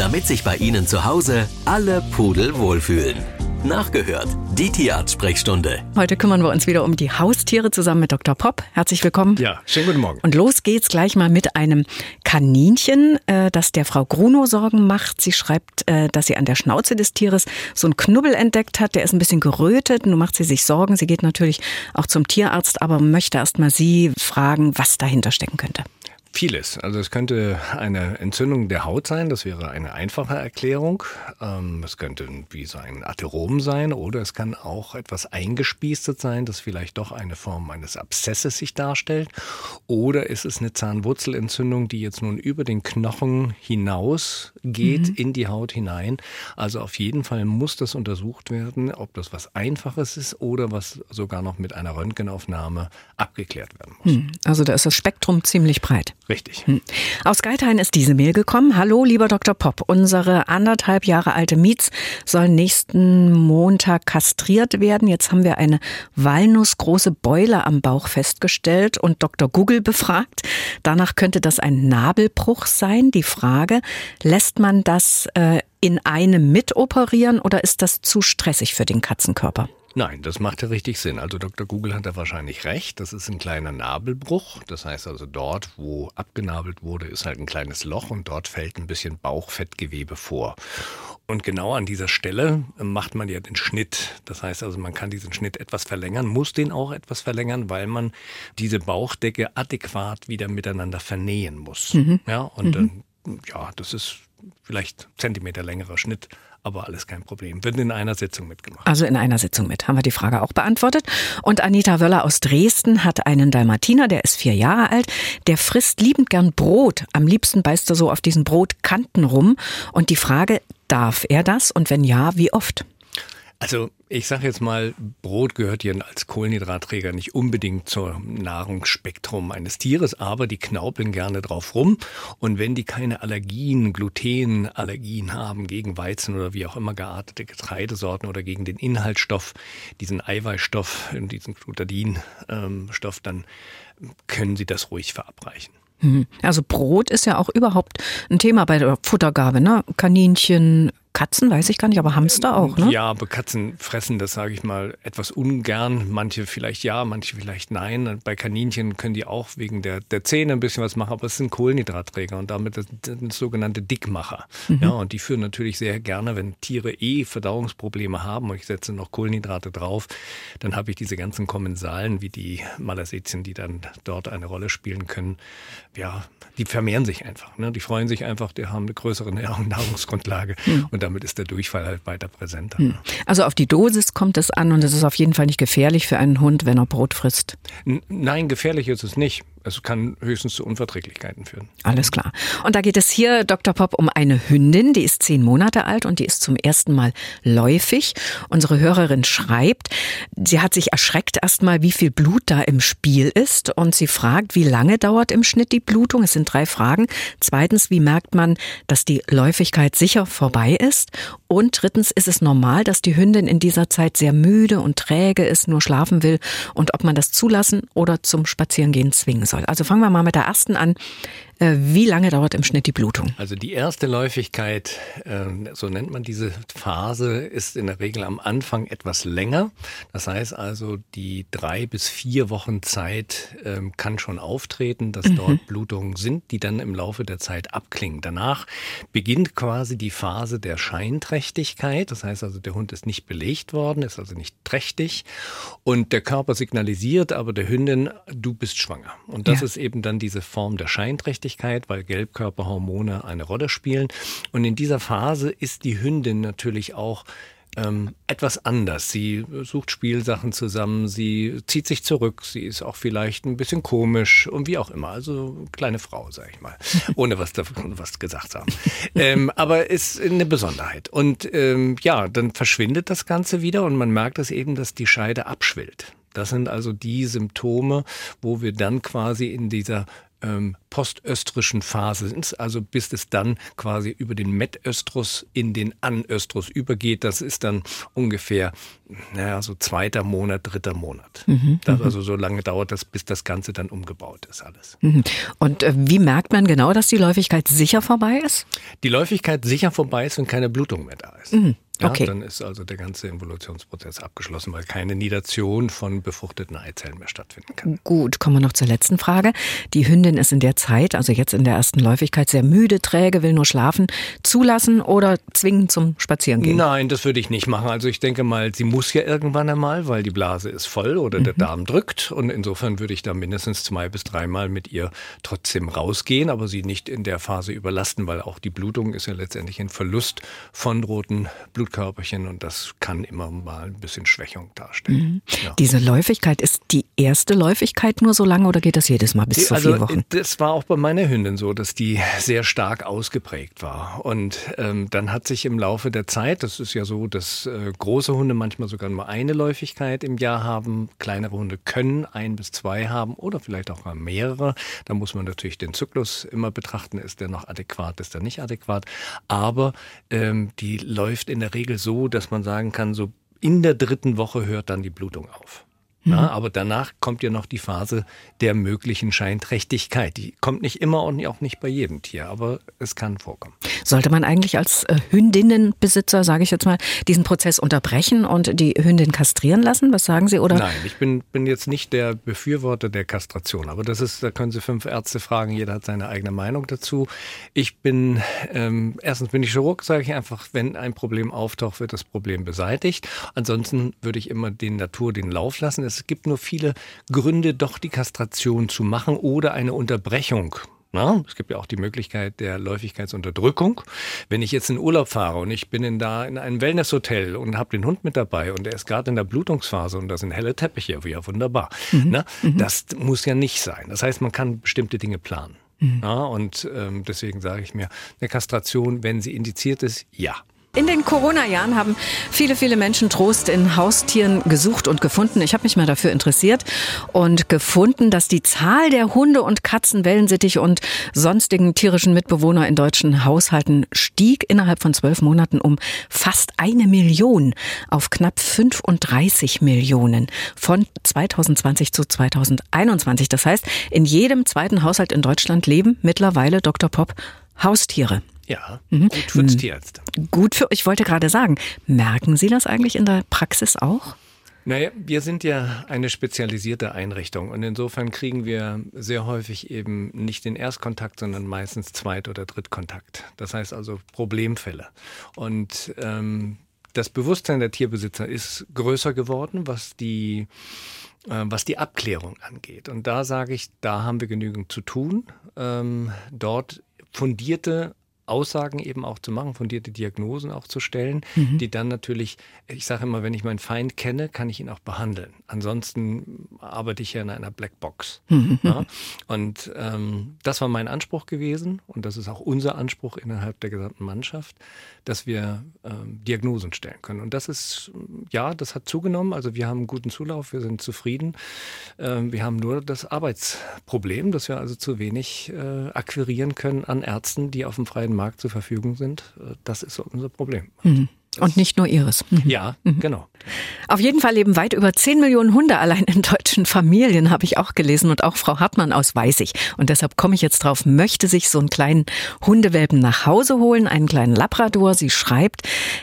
damit sich bei Ihnen zu Hause alle Pudel wohlfühlen. Nachgehört, die Tierarzt-Sprechstunde. Heute kümmern wir uns wieder um die Haustiere zusammen mit Dr. Popp. Herzlich willkommen. Ja, schönen guten Morgen. Und los geht's gleich mal mit einem Kaninchen, äh, das der Frau Gruno Sorgen macht. Sie schreibt, äh, dass sie an der Schnauze des Tieres so einen Knubbel entdeckt hat. Der ist ein bisschen gerötet. Nun macht sie sich Sorgen. Sie geht natürlich auch zum Tierarzt, aber möchte erst mal Sie fragen, was dahinter stecken könnte. Vieles. Also es könnte eine Entzündung der Haut sein, das wäre eine einfache Erklärung. Ähm, es könnte wie so ein Atherom sein oder es kann auch etwas eingespiestet sein, das vielleicht doch eine Form eines Abszesses sich darstellt. Oder ist es eine Zahnwurzelentzündung, die jetzt nun über den Knochen hinaus geht, mhm. in die Haut hinein. Also auf jeden Fall muss das untersucht werden, ob das was Einfaches ist oder was sogar noch mit einer Röntgenaufnahme abgeklärt werden muss. Mhm. Also da ist das Spektrum ziemlich breit. Richtig. Hm. Aus Geithain ist diese Mail gekommen. Hallo, lieber Dr. Popp. Unsere anderthalb Jahre alte Mietz soll nächsten Montag kastriert werden. Jetzt haben wir eine walnussgroße Beule am Bauch festgestellt und Dr. Google befragt. Danach könnte das ein Nabelbruch sein. Die Frage, lässt man das äh, in einem mitoperieren oder ist das zu stressig für den Katzenkörper? Nein, das macht ja richtig Sinn. Also Dr. Google hat da wahrscheinlich recht. Das ist ein kleiner Nabelbruch. Das heißt also dort, wo abgenabelt wurde, ist halt ein kleines Loch und dort fällt ein bisschen Bauchfettgewebe vor. Und genau an dieser Stelle macht man ja den Schnitt. Das heißt also, man kann diesen Schnitt etwas verlängern, muss den auch etwas verlängern, weil man diese Bauchdecke adäquat wieder miteinander vernähen muss. Mhm. Ja, und mhm. dann, ja, das ist vielleicht Zentimeter längerer Schnitt aber alles kein Problem. Wird in einer Sitzung mitgemacht. Also in einer Sitzung mit. Haben wir die Frage auch beantwortet. Und Anita Wöller aus Dresden hat einen Dalmatiner, der ist vier Jahre alt. Der frisst liebend gern Brot. Am liebsten beißt er so auf diesen Brotkanten rum. Und die Frage, darf er das? Und wenn ja, wie oft? Also ich sage jetzt mal, Brot gehört ja als Kohlenhydratträger nicht unbedingt zum Nahrungsspektrum eines Tieres, aber die knaupeln gerne drauf rum. Und wenn die keine Allergien, Glutenallergien haben gegen Weizen oder wie auch immer geartete Getreidesorten oder gegen den Inhaltsstoff, diesen Eiweißstoff, diesen Glutadinstoff, dann können sie das ruhig verabreichen. Mhm. Also Brot ist ja auch überhaupt ein Thema bei der Futtergabe, ne? Kaninchen, Katzen weiß ich gar nicht, aber Hamster auch, ne? Ja, aber Katzen fressen das, sage ich mal, etwas ungern. Manche vielleicht ja, manche vielleicht nein. Bei Kaninchen können die auch wegen der, der Zähne ein bisschen was machen, aber es sind Kohlenhydratträger und damit sind sogenannte Dickmacher. Mhm. Ja, und die führen natürlich sehr gerne, wenn Tiere eh Verdauungsprobleme haben und ich setze noch Kohlenhydrate drauf, dann habe ich diese ganzen Kommensalen wie die Malasetien, die dann dort eine Rolle spielen können. Ja, die vermehren sich einfach. Ne? Die freuen sich einfach, die haben eine größere Nahrungsgrundlage. Mhm. Und damit ist der Durchfall halt weiter präsenter. Hm. Also auf die Dosis kommt es an und es ist auf jeden Fall nicht gefährlich für einen Hund, wenn er Brot frisst. N nein, gefährlich ist es nicht. Es kann höchstens zu Unverträglichkeiten führen. Alles klar. Und da geht es hier, Dr. Pop, um eine Hündin, die ist zehn Monate alt und die ist zum ersten Mal läufig. Unsere Hörerin schreibt, sie hat sich erschreckt erstmal, wie viel Blut da im Spiel ist und sie fragt, wie lange dauert im Schnitt die Blutung? Es sind drei Fragen. Zweitens, wie merkt man, dass die Läufigkeit sicher vorbei ist? Und drittens, ist es normal, dass die Hündin in dieser Zeit sehr müde und träge ist, nur schlafen will und ob man das zulassen oder zum Spazierengehen zwingen soll. Also fangen wir mal mit der ersten an. Äh, wie lange dauert im Schnitt die Blutung? Also die erste Läufigkeit, ähm, so nennt man diese Phase, ist in der Regel am Anfang etwas länger. Das heißt also, die drei bis vier Wochen Zeit ähm, kann schon auftreten, dass mhm. dort Blutungen sind, die dann im Laufe der Zeit abklingen. Danach beginnt quasi die Phase der Scheinträchtigkeit. Das heißt also, der Hund ist nicht belegt worden, ist also nicht trächtig und der Körper signalisiert aber der Hündin, du bist schwanger. Und das ja. ist eben dann diese Form der Scheinträchtigkeit. Feuchtigkeit, weil Gelbkörperhormone eine Rolle spielen. Und in dieser Phase ist die Hündin natürlich auch ähm, etwas anders. Sie sucht Spielsachen zusammen, sie zieht sich zurück, sie ist auch vielleicht ein bisschen komisch und wie auch immer. Also kleine Frau, sag ich mal, ohne was davon was gesagt zu haben. ähm, aber ist eine Besonderheit. Und ähm, ja, dann verschwindet das Ganze wieder und man merkt es eben, dass die Scheide abschwillt. Das sind also die Symptome, wo wir dann quasi in dieser ähm, postöstrischen Phase sind, also bis es dann quasi über den Metöstrus in den Anöstrus übergeht. Das ist dann ungefähr, naja, so zweiter Monat, dritter Monat. Mhm, das, mhm. also so lange dauert das, bis das Ganze dann umgebaut ist alles. Mhm. Und äh, wie merkt man genau, dass die Läufigkeit sicher vorbei ist? Die Läufigkeit sicher vorbei ist, wenn keine Blutung mehr da ist. Mhm. Ja, okay. Dann ist also der ganze Involutionsprozess abgeschlossen, weil keine Nidation von befruchteten Eizellen mehr stattfinden kann. Gut, kommen wir noch zur letzten Frage. Die Hündin ist in der Zeit, also jetzt in der ersten Läufigkeit, sehr müde, träge, will nur schlafen. Zulassen oder zwingen zum Spazierengehen? Nein, das würde ich nicht machen. Also ich denke mal, sie muss ja irgendwann einmal, weil die Blase ist voll oder mhm. der Darm drückt. Und insofern würde ich da mindestens zwei bis dreimal mit ihr trotzdem rausgehen, aber sie nicht in der Phase überlasten, weil auch die Blutung ist ja letztendlich ein Verlust von roten Blut Blutkörperchen und das kann immer mal ein bisschen Schwächung darstellen. Mhm. Ja. Diese Läufigkeit, ist die erste Läufigkeit nur so lange oder geht das jedes Mal bis die, zu also, vier Wochen? Das war auch bei meiner Hündin so, dass die sehr stark ausgeprägt war. Und ähm, dann hat sich im Laufe der Zeit, das ist ja so, dass äh, große Hunde manchmal sogar nur eine Läufigkeit im Jahr haben, kleinere Hunde können ein bis zwei haben oder vielleicht auch mal mehrere. Da muss man natürlich den Zyklus immer betrachten, ist der noch adäquat, ist der nicht adäquat. Aber ähm, die läuft in der Regel Regel so, dass man sagen kann, so in der dritten Woche hört dann die Blutung auf. Mhm. Ja, aber danach kommt ja noch die Phase der möglichen Scheinträchtigkeit. Die kommt nicht immer und auch nicht bei jedem Tier, aber es kann vorkommen. Sollte man eigentlich als äh, Hündinnenbesitzer, sage ich jetzt mal, diesen Prozess unterbrechen und die Hündin kastrieren lassen? Was sagen Sie? Oder? Nein, ich bin, bin jetzt nicht der Befürworter der Kastration, aber das ist, da können Sie fünf Ärzte fragen, jeder hat seine eigene Meinung dazu. Ich bin, ähm, erstens bin ich Chirurg, sage ich einfach, wenn ein Problem auftaucht, wird das Problem beseitigt. Ansonsten würde ich immer den Natur den Lauf lassen es gibt nur viele Gründe, doch die Kastration zu machen oder eine Unterbrechung. Na, es gibt ja auch die Möglichkeit der Läufigkeitsunterdrückung. Wenn ich jetzt in Urlaub fahre und ich bin in da in einem Wellnesshotel und habe den Hund mit dabei und der ist gerade in der Blutungsphase und da sind helle Teppiche, ja wunderbar. Mhm. Na, mhm. Das muss ja nicht sein. Das heißt, man kann bestimmte Dinge planen. Mhm. Ja, und ähm, deswegen sage ich mir, eine Kastration, wenn sie indiziert ist, ja. In den Corona-Jahren haben viele, viele Menschen Trost in Haustieren gesucht und gefunden. Ich habe mich mal dafür interessiert und gefunden, dass die Zahl der Hunde und Katzen, Wellensittich und sonstigen tierischen Mitbewohner in deutschen Haushalten stieg innerhalb von zwölf Monaten um fast eine Million auf knapp 35 Millionen von 2020 zu 2021. Das heißt, in jedem zweiten Haushalt in Deutschland leben mittlerweile Dr. Pop Haustiere. Ja, mhm. gut fürs mhm. Tierarzt. Gut für, ich wollte gerade sagen, merken Sie das eigentlich in der Praxis auch? Naja, wir sind ja eine spezialisierte Einrichtung und insofern kriegen wir sehr häufig eben nicht den Erstkontakt, sondern meistens Zweit- oder Drittkontakt. Das heißt also Problemfälle. Und ähm, das Bewusstsein der Tierbesitzer ist größer geworden, was die äh, was die Abklärung angeht. Und da sage ich, da haben wir genügend zu tun, ähm, dort fundierte Aussagen eben auch zu machen, fundierte Diagnosen auch zu stellen, mhm. die dann natürlich, ich sage immer, wenn ich meinen Feind kenne, kann ich ihn auch behandeln. Ansonsten arbeite ich ja in einer Blackbox. Mhm. Ja? Und ähm, das war mein Anspruch gewesen und das ist auch unser Anspruch innerhalb der gesamten Mannschaft, dass wir ähm, Diagnosen stellen können. Und das ist, ja, das hat zugenommen. Also wir haben einen guten Zulauf, wir sind zufrieden. Ähm, wir haben nur das Arbeitsproblem, dass wir also zu wenig äh, akquirieren können an Ärzten, die auf dem freien Markt zur Verfügung sind. Äh, das ist unser Problem. Mhm. Und nicht nur ihres. Mhm. Ja, mhm. genau. Auf jeden Fall leben weit über 10 Millionen Hunde allein in deutschen Familien, habe ich auch gelesen. Und auch Frau Hartmann aus weiß ich. Und deshalb komme ich jetzt drauf, möchte sich so einen kleinen Hundewelpen nach Hause holen, einen kleinen Labrador. Sie schreibt,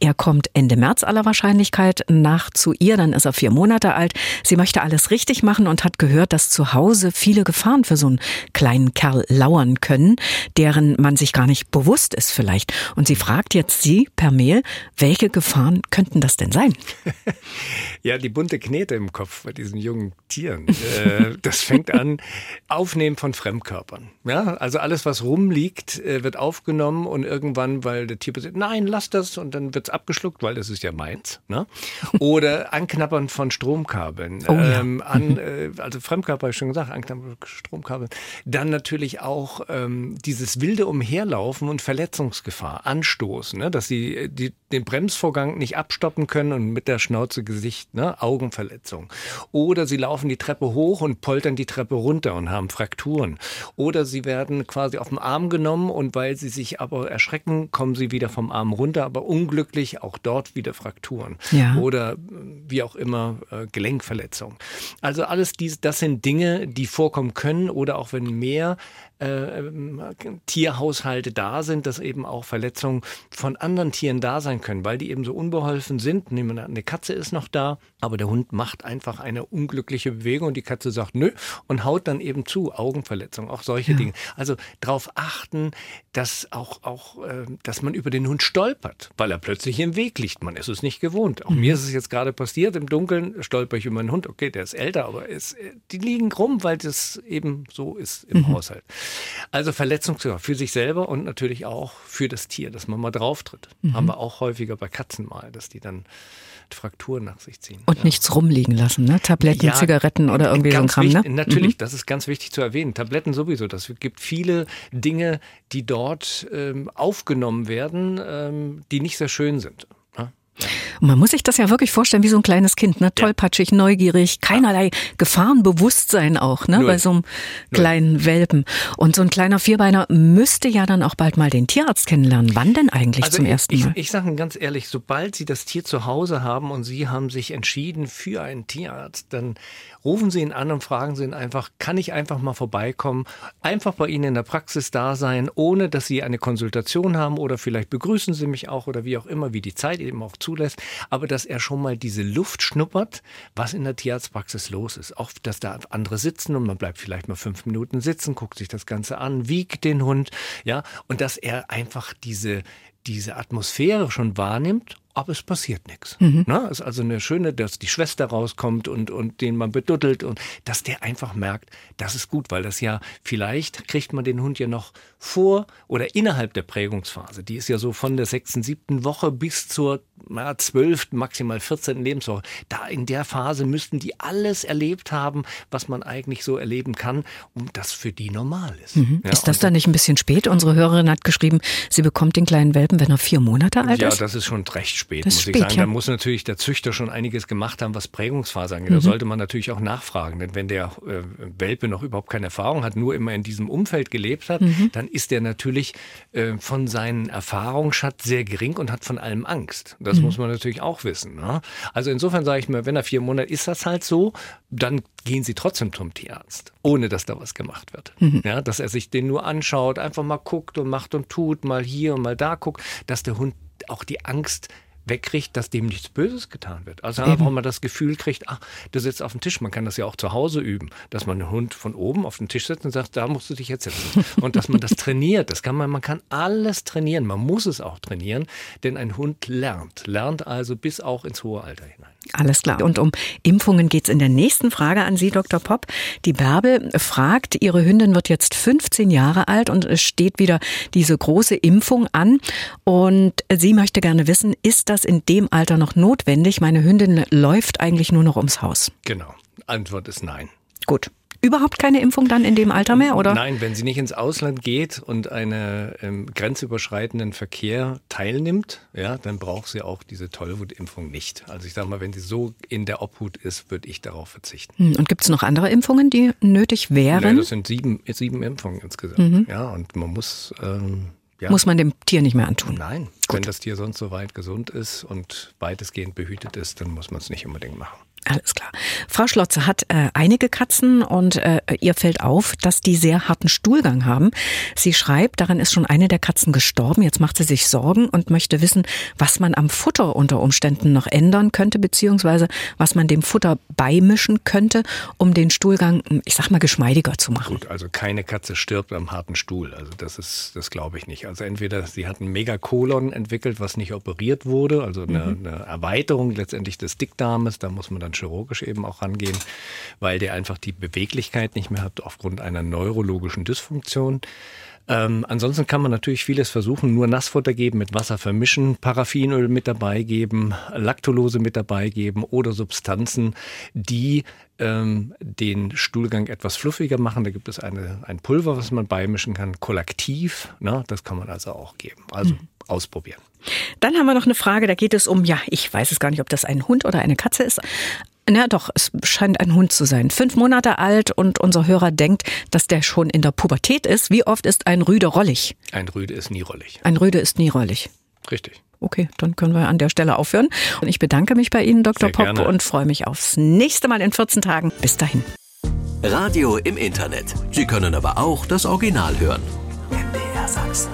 er kommt Ende März aller Wahrscheinlichkeit nach zu ihr, dann ist er vier Monate alt. Sie möchte alles richtig machen und hat gehört, dass zu Hause viele Gefahren für so einen kleinen Kerl lauern können, deren man sich gar nicht bewusst ist vielleicht. Und sie fragt jetzt sie per Mail, welche Gefahren könnten das denn sein? ja, die bunte Knete im Kopf bei diesen jungen Tieren. Äh, das fängt an, Aufnehmen von Fremdkörpern. Ja, also alles, was rumliegt, äh, wird aufgenommen und irgendwann, weil der Tierbesitzer, nein, lass das und dann wird es abgeschluckt, weil das ist ja meins. Ne? Oder Anknappern von Stromkabeln. Oh, ja. ähm, an, äh, also Fremdkörper, habe ich schon gesagt, Anknappern von Stromkabeln. Dann natürlich auch ähm, dieses wilde Umherlaufen und Verletzungsgefahr, Anstoßen, ne? dass sie die, den Bremsen Bremsvorgang nicht abstoppen können und mit der Schnauze Gesicht, ne, Augenverletzung. Oder sie laufen die Treppe hoch und poltern die Treppe runter und haben Frakturen. Oder sie werden quasi auf den Arm genommen und weil sie sich aber erschrecken, kommen sie wieder vom Arm runter, aber unglücklich auch dort wieder Frakturen. Ja. Oder wie auch immer äh, Gelenkverletzung. Also alles dies, das sind Dinge, die vorkommen können oder auch wenn mehr äh, Tierhaushalte da sind, dass eben auch Verletzungen von anderen Tieren da sein können, weil die eben so unbeholfen sind. Eine Katze ist noch da, aber der Hund macht einfach eine unglückliche Bewegung und die Katze sagt nö und haut dann eben zu, Augenverletzung, auch solche ja. Dinge. Also darauf achten, dass auch, auch, äh, dass man über den Hund stolpert, weil er plötzlich im Weg liegt. Man ist es nicht gewohnt. Auch mhm. mir ist es jetzt gerade passiert, im Dunkeln stolper ich über einen Hund. Okay, der ist älter, aber es, die liegen rum, weil das eben so ist im mhm. Haushalt. Also Verletzungsgefahr für sich selber und natürlich auch für das Tier, dass man mal drauf tritt. Mhm. Haben wir auch häufiger bei Katzen mal, dass die dann Frakturen nach sich ziehen. Und ja. nichts rumliegen lassen, ne? Tabletten, ja, Zigaretten oder irgendwie so ein Kram, wichtig, ne? Natürlich, mhm. das ist ganz wichtig zu erwähnen. Tabletten sowieso. Das gibt viele Dinge, die dort ähm, aufgenommen werden, ähm, die nicht sehr schön sind. Und man muss sich das ja wirklich vorstellen wie so ein kleines Kind, ne? Tollpatschig, neugierig, keinerlei Gefahrenbewusstsein auch, ne? Null. Bei so einem kleinen Null. Welpen. Und so ein kleiner Vierbeiner müsste ja dann auch bald mal den Tierarzt kennenlernen. Wann denn eigentlich also zum ich, ersten Mal? Ich, ich sage Ihnen ganz ehrlich, sobald Sie das Tier zu Hause haben und Sie haben sich entschieden für einen Tierarzt, dann rufen Sie ihn an und fragen Sie ihn einfach, kann ich einfach mal vorbeikommen, einfach bei Ihnen in der Praxis da sein, ohne dass Sie eine Konsultation haben oder vielleicht begrüßen Sie mich auch oder wie auch immer, wie die Zeit eben auch zulässt, aber dass er schon mal diese Luft schnuppert, was in der Tierarztpraxis los ist. Auch, dass da andere sitzen und man bleibt vielleicht mal fünf Minuten sitzen, guckt sich das Ganze an, wiegt den Hund, ja, und dass er einfach diese, diese Atmosphäre schon wahrnimmt aber es passiert nichts. Mhm. Na, ist also eine schöne, dass die Schwester rauskommt und, und den man beduddelt und dass der einfach merkt, das ist gut, weil das ja vielleicht kriegt man den Hund ja noch vor oder innerhalb der Prägungsphase. Die ist ja so von der sechsten, siebten Woche bis zur zwölften, maximal vierzehnten Lebenswoche. Da in der Phase müssten die alles erlebt haben, was man eigentlich so erleben kann und das für die normal ist. Mhm. Ja, ist das dann nicht ein bisschen spät? Unsere Hörerin hat geschrieben, sie bekommt den kleinen Welpen, wenn er vier Monate alt ja, ist. Ja, das ist schon recht spät spät, das muss spät, ich sagen. Ja. Da muss natürlich der Züchter schon einiges gemacht haben, was Prägungsphase angeht. Mhm. Da sollte man natürlich auch nachfragen. Denn wenn der äh, Welpe noch überhaupt keine Erfahrung hat, nur immer in diesem Umfeld gelebt hat, mhm. dann ist der natürlich äh, von seinen Erfahrungsschatz sehr gering und hat von allem Angst. Das mhm. muss man natürlich auch wissen. Ne? Also insofern sage ich mir, wenn er vier Monate ist das halt so, dann gehen Sie trotzdem zum Tierarzt, ohne dass da was gemacht wird. Mhm. Ja, dass er sich den nur anschaut, einfach mal guckt und macht und tut, mal hier und mal da guckt, dass der Hund auch die Angst wegkriegt, dass dem nichts Böses getan wird. Also Eben. einfach mal das Gefühl kriegt, ach, du sitzt auf dem Tisch. Man kann das ja auch zu Hause üben, dass man einen Hund von oben auf den Tisch setzt und sagt, da musst du dich jetzt setzen. und dass man das trainiert. Das kann man, man kann alles trainieren. Man muss es auch trainieren, denn ein Hund lernt. Lernt also bis auch ins hohe Alter hinein. Alles klar. Und um Impfungen geht es in der nächsten Frage an Sie, Dr. Popp. Die Bärbel fragt, ihre Hündin wird jetzt 15 Jahre alt und es steht wieder diese große Impfung an. Und sie möchte gerne wissen, ist das in dem Alter noch notwendig? Meine Hündin läuft eigentlich nur noch ums Haus. Genau. Antwort ist nein. Gut überhaupt keine Impfung dann in dem Alter mehr, oder? Nein, wenn sie nicht ins Ausland geht und einen ähm, grenzüberschreitenden Verkehr teilnimmt, ja, dann braucht sie auch diese Tollwutimpfung nicht. Also ich sage mal, wenn sie so in der Obhut ist, würde ich darauf verzichten. Hm, und gibt es noch andere Impfungen, die nötig wären? Nein, das sind sieben, sieben Impfungen insgesamt. Mhm. Ja, und man muss ähm, ja. Muss man dem Tier nicht mehr antun? Nein. Gut. Wenn das Tier sonst so weit gesund ist und weitestgehend behütet ist, dann muss man es nicht unbedingt machen. Alles klar. Frau Schlotze hat äh, einige Katzen und äh, ihr fällt auf, dass die sehr harten Stuhlgang haben. Sie schreibt, daran ist schon eine der Katzen gestorben. Jetzt macht sie sich Sorgen und möchte wissen, was man am Futter unter Umständen noch ändern könnte, beziehungsweise was man dem Futter beimischen könnte, um den Stuhlgang, ich sag mal, geschmeidiger zu machen. Gut, also keine Katze stirbt am harten Stuhl. Also das ist, das glaube ich nicht. Also entweder sie hat ein Megakolon entwickelt, was nicht operiert wurde, also eine, mhm. eine Erweiterung letztendlich des Dickdarmes, da muss man dann chirurgisch eben auch rangehen, weil der einfach die Beweglichkeit nicht mehr hat aufgrund einer neurologischen Dysfunktion. Ähm, ansonsten kann man natürlich vieles versuchen, nur Nassfutter geben, mit Wasser vermischen, Paraffinöl mit dabei geben, Laktulose mit dabei geben oder Substanzen, die ähm, den Stuhlgang etwas fluffiger machen. Da gibt es eine, ein Pulver, was man beimischen kann, kollektiv. Ne? Das kann man also auch geben. Also mhm. ausprobieren. Dann haben wir noch eine Frage, da geht es um, ja, ich weiß es gar nicht, ob das ein Hund oder eine Katze ist. Na doch, es scheint ein Hund zu sein. Fünf Monate alt und unser Hörer denkt, dass der schon in der Pubertät ist. Wie oft ist ein Rüde rollig? Ein Rüde ist nie rollig. Ein Rüde ist nie rollig. Richtig. Okay, dann können wir an der Stelle aufhören. Und ich bedanke mich bei Ihnen, Dr. Sehr Popp, gerne. und freue mich aufs nächste Mal in 14 Tagen. Bis dahin. Radio im Internet. Sie können aber auch das Original hören. MDR Sachsen.